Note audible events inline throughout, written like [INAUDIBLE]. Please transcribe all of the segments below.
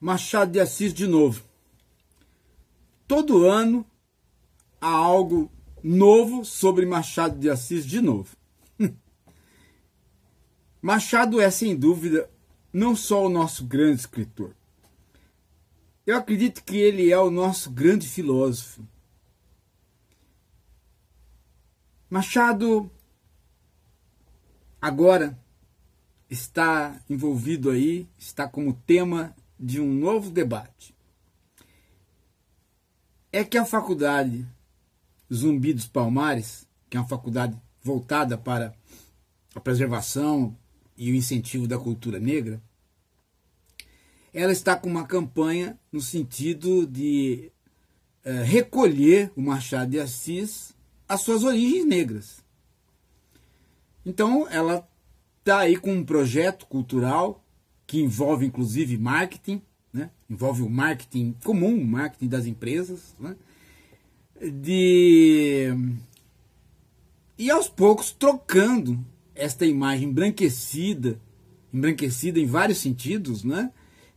Machado de Assis de novo. Todo ano há algo novo sobre Machado de Assis de novo. [LAUGHS] Machado é, sem dúvida, não só o nosso grande escritor. Eu acredito que ele é o nosso grande filósofo. Machado agora está envolvido aí, está como tema de um novo debate. É que a faculdade Zumbi dos Palmares, que é uma faculdade voltada para a preservação e o incentivo da cultura negra, ela está com uma campanha no sentido de é, recolher o Machado de Assis às suas origens negras. Então, ela está aí com um projeto cultural que envolve inclusive marketing, né? envolve o marketing comum, o marketing das empresas, né? de e aos poucos trocando esta imagem embranquecida, embranquecida em vários sentidos, né?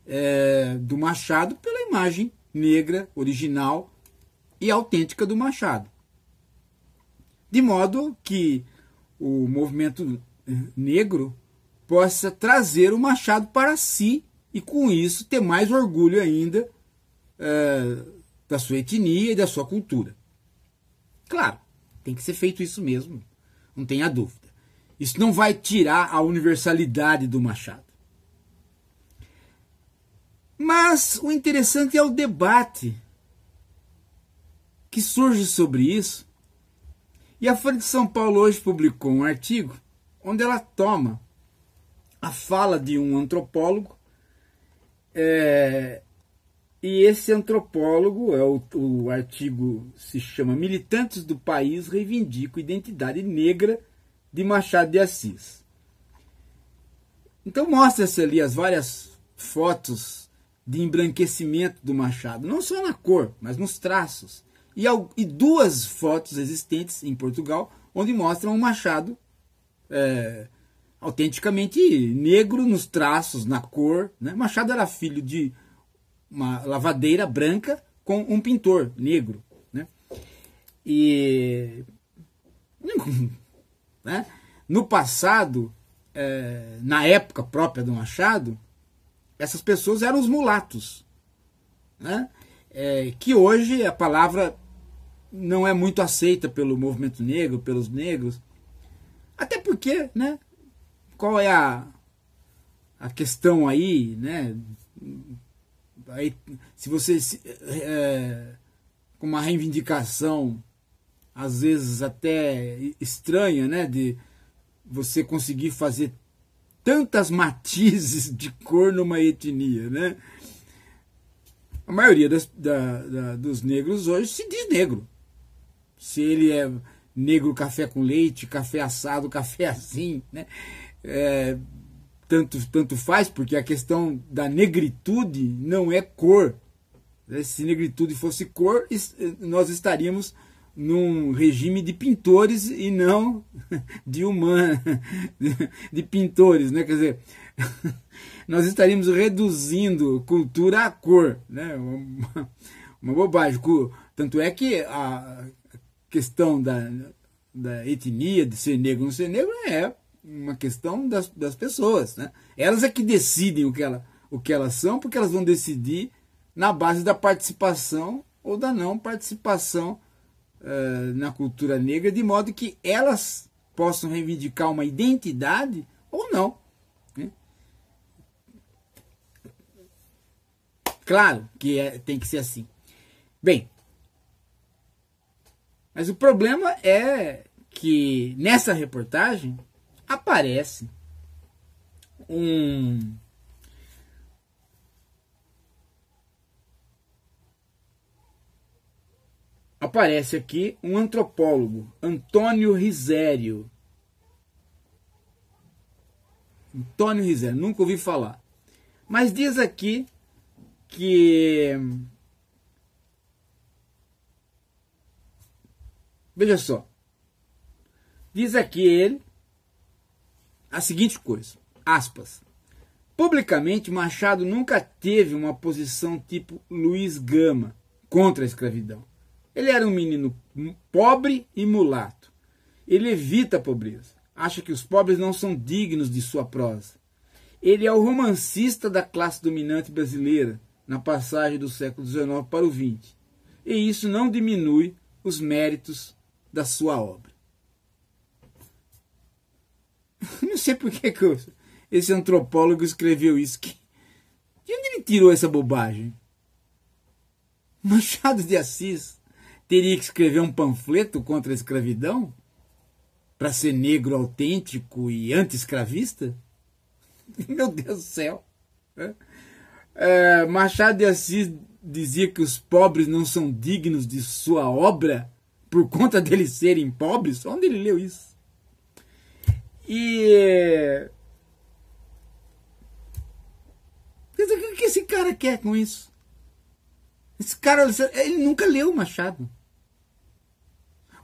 É, do Machado pela imagem negra, original e autêntica do Machado. De modo que o movimento negro possa trazer o Machado para si e com isso ter mais orgulho ainda é, da sua etnia e da sua cultura. Claro, tem que ser feito isso mesmo, não tenha dúvida. Isso não vai tirar a universalidade do Machado. Mas o interessante é o debate que surge sobre isso. E a Folha de São Paulo hoje publicou um artigo onde ela toma a fala de um antropólogo, é, e esse antropólogo, é o, o artigo se chama Militantes do País Reivindicam Identidade Negra de Machado de Assis. Então mostra-se ali as várias fotos de embranquecimento do Machado, não só na cor, mas nos traços. E, e duas fotos existentes em Portugal, onde mostram o Machado é, autenticamente negro nos traços, na cor. Né? Machado era filho de uma lavadeira branca com um pintor negro. Né? E [LAUGHS] né? no passado, é, na época própria do Machado, essas pessoas eram os mulatos. Né? É, que hoje a palavra não é muito aceita pelo movimento negro, pelos negros. Até porque, né? Qual é a, a questão aí, né? Aí, se você é, com uma reivindicação às vezes até estranha, né, de você conseguir fazer tantas matizes de cor numa etnia, né? A maioria das, da, da, dos negros hoje se diz negro. Se ele é negro café com leite, café assado, café assim, né? É, tanto, tanto faz, porque a questão da negritude não é cor. Né? Se negritude fosse cor, nós estaríamos num regime de pintores e não [LAUGHS] de humano, [LAUGHS] de pintores, né? Quer dizer, [LAUGHS] nós estaríamos reduzindo cultura à cor, né? Uma, uma bobagem. Tanto é que a questão da, da etnia, de ser negro ou não ser negro, é uma questão das, das pessoas. Né? Elas é que decidem o que, ela, o que elas são, porque elas vão decidir na base da participação ou da não participação uh, na cultura negra, de modo que elas possam reivindicar uma identidade ou não. Né? Claro que é, tem que ser assim. Bem, mas o problema é que nessa reportagem aparece um aparece aqui um antropólogo, Antônio Risério. Antônio Risério, nunca ouvi falar. Mas diz aqui que Veja só. Diz aqui ele a seguinte coisa, aspas. publicamente, Machado nunca teve uma posição tipo Luiz Gama contra a escravidão. Ele era um menino pobre e mulato. Ele evita a pobreza. Acha que os pobres não são dignos de sua prosa. Ele é o romancista da classe dominante brasileira na passagem do século XIX para o XX. E isso não diminui os méritos da sua obra. [LAUGHS] Não sei por que, que esse antropólogo escreveu isso. De onde ele tirou essa bobagem? Machado de Assis teria que escrever um panfleto contra a escravidão para ser negro autêntico e anti-escravista? [LAUGHS] Meu Deus do céu. É, Machado de Assis dizia que os pobres não são dignos de sua obra por conta deles serem pobres. Onde ele leu isso? E. O que esse cara quer com isso? Esse cara, ele nunca leu Machado.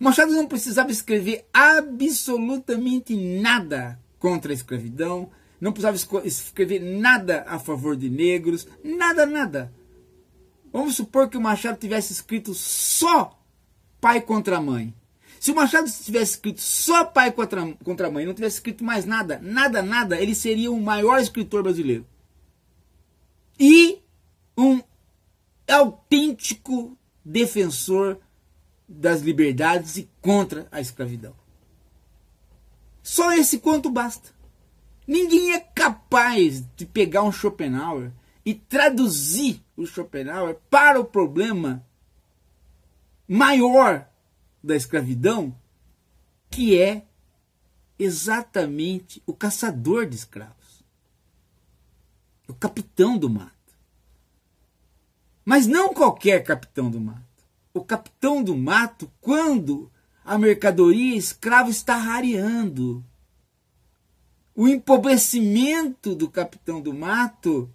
O Machado não precisava escrever absolutamente nada contra a escravidão, não precisava escrever nada a favor de negros, nada, nada. Vamos supor que o Machado tivesse escrito só pai contra mãe. Se o Machado tivesse escrito só pai contra, contra mãe, não tivesse escrito mais nada, nada, nada, ele seria o maior escritor brasileiro. E um autêntico defensor das liberdades e contra a escravidão. Só esse conto basta. Ninguém é capaz de pegar um Schopenhauer e traduzir o Schopenhauer para o problema maior da escravidão, que é exatamente o caçador de escravos, o capitão do mato. Mas não qualquer capitão do mato. O capitão do mato, quando a mercadoria escrava está rareando o empobrecimento do capitão do mato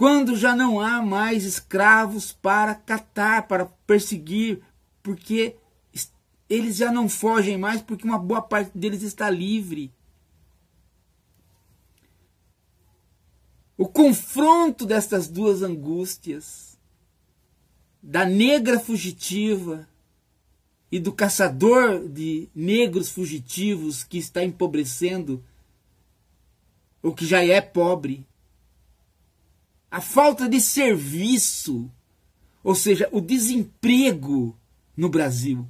quando já não há mais escravos para catar, para perseguir, porque eles já não fogem mais porque uma boa parte deles está livre. O confronto destas duas angústias, da negra fugitiva e do caçador de negros fugitivos que está empobrecendo o que já é pobre. A falta de serviço, ou seja, o desemprego no Brasil.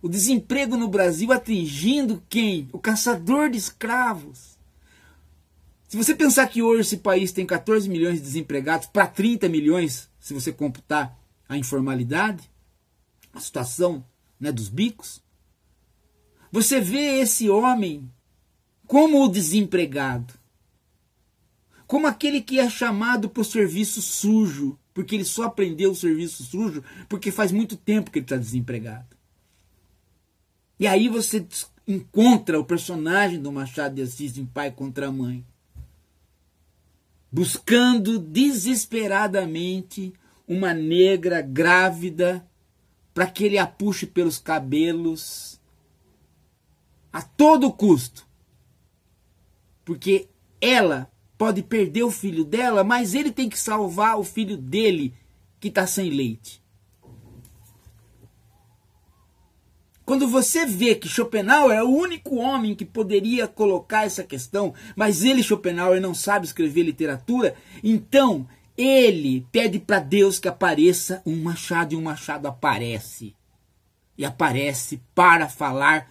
O desemprego no Brasil atingindo quem? O caçador de escravos. Se você pensar que hoje esse país tem 14 milhões de desempregados para 30 milhões, se você computar a informalidade, a situação né, dos bicos, você vê esse homem como o desempregado, como aquele que é chamado para o serviço sujo, porque ele só aprendeu o serviço sujo porque faz muito tempo que ele está desempregado. E aí você encontra o personagem do Machado de Assis em Pai contra a Mãe, buscando desesperadamente uma negra grávida para que ele a puxe pelos cabelos a todo custo porque ela pode perder o filho dela, mas ele tem que salvar o filho dele que está sem leite. Quando você vê que Schopenhauer é o único homem que poderia colocar essa questão, mas ele, Schopenhauer, não sabe escrever literatura, então ele pede para Deus que apareça um machado e um machado aparece. E aparece para falar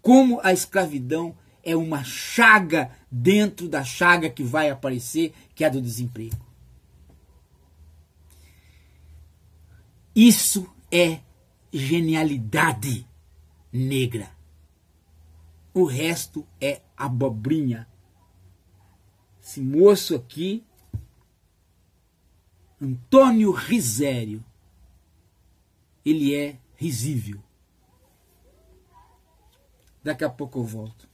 como a escravidão é uma chaga dentro da chaga que vai aparecer, que é a do desemprego. Isso é genialidade negra. O resto é abobrinha. Esse moço aqui, Antônio Risério, ele é risível. Daqui a pouco eu volto.